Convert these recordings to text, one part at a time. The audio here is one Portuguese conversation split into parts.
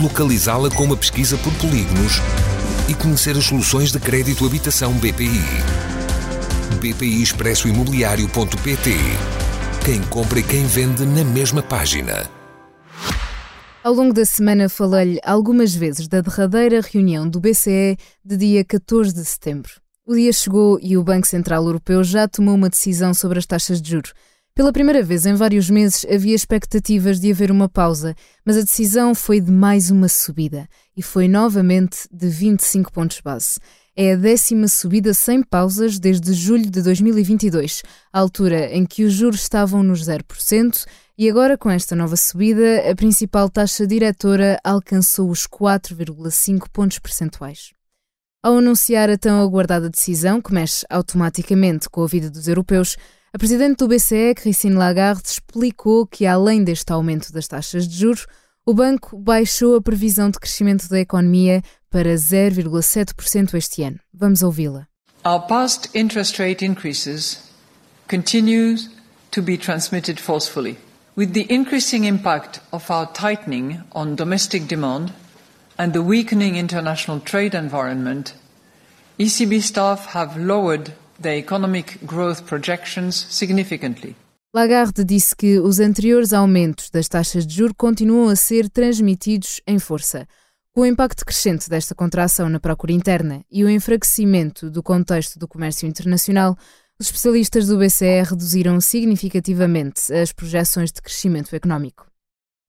localizá-la com uma pesquisa por polígonos e conhecer as soluções de crédito habitação BPI. BPI Expresso Imobiliário.pt Quem compra e quem vende na mesma página. Ao longo da semana falei-lhe algumas vezes da derradeira reunião do BCE de dia 14 de setembro. O dia chegou e o Banco Central Europeu já tomou uma decisão sobre as taxas de juros. Pela primeira vez em vários meses havia expectativas de haver uma pausa, mas a decisão foi de mais uma subida e foi novamente de 25 pontos base. É a décima subida sem pausas desde julho de 2022, a altura em que os juros estavam nos 0%, e agora com esta nova subida, a principal taxa diretora alcançou os 4,5 pontos percentuais. Ao anunciar a tão aguardada decisão, que mexe automaticamente com a vida dos europeus, a presidente do BCE, Christine Lagarde, explicou que, além deste aumento das taxas de juros, o banco baixou a previsão de crescimento da economia para 0,7% este ano. Vamos ouvi-la. Our past interest rate increases continue to be transmitted forcefully. With the increasing impact of our tightening on domestic demand and the weakening international trade environment, ECB staff have lowered the economic growth projections significantly. Lagarde disse que os anteriores aumentos das taxas de juros continuam a ser transmitidos em força. Com o impacto crescente desta contração na procura interna e o enfraquecimento do contexto do comércio internacional, os especialistas do BCE reduziram significativamente as projeções de crescimento económico.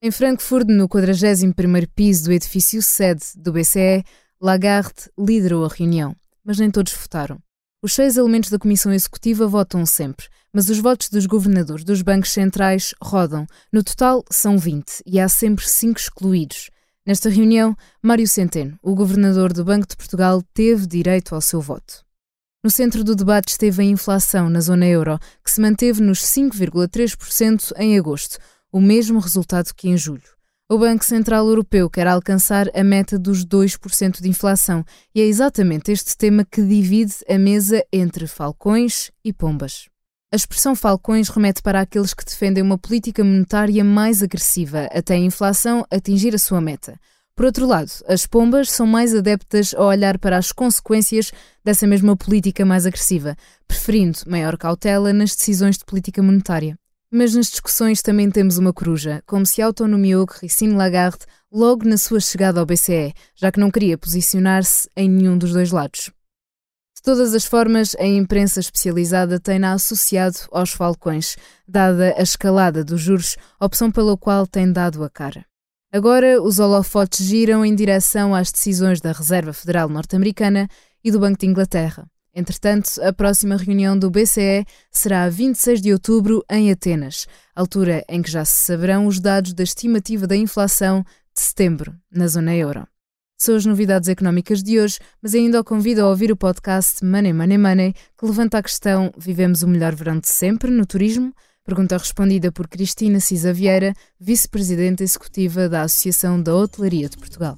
Em Frankfurt, no 41º piso do edifício sede do BCE, Lagarde liderou a reunião, mas nem todos votaram. Os seis elementos da Comissão Executiva votam sempre, mas os votos dos governadores dos bancos centrais rodam. No total, são 20 e há sempre cinco excluídos. Nesta reunião, Mário Centeno, o governador do Banco de Portugal, teve direito ao seu voto. No centro do debate esteve a inflação na zona euro, que se manteve nos 5,3% em agosto, o mesmo resultado que em julho. O Banco Central Europeu quer alcançar a meta dos 2% de inflação e é exatamente este tema que divide a mesa entre falcões e pombas. A expressão falcões remete para aqueles que defendem uma política monetária mais agressiva até a inflação atingir a sua meta. Por outro lado, as pombas são mais adeptas a olhar para as consequências dessa mesma política mais agressiva, preferindo maior cautela nas decisões de política monetária. Mas nas discussões também temos uma coruja, como se autonomeou Christine Lagarde logo na sua chegada ao BCE, já que não queria posicionar-se em nenhum dos dois lados. De todas as formas, a imprensa especializada tem-na associado aos falcões, dada a escalada dos juros, opção pela qual tem dado a cara. Agora, os holofotes giram em direção às decisões da Reserva Federal Norte-Americana e do Banco de Inglaterra. Entretanto, a próxima reunião do BCE será a 26 de outubro em Atenas, altura em que já se saberão os dados da estimativa da inflação de setembro na zona euro. São as novidades económicas de hoje, mas ainda o convido a ouvir o podcast Money Money Money, que levanta a questão: vivemos o melhor verão de sempre no turismo? Pergunta respondida por Cristina Cisa Vieira, vice-presidente executiva da Associação da Hotelaria de Portugal.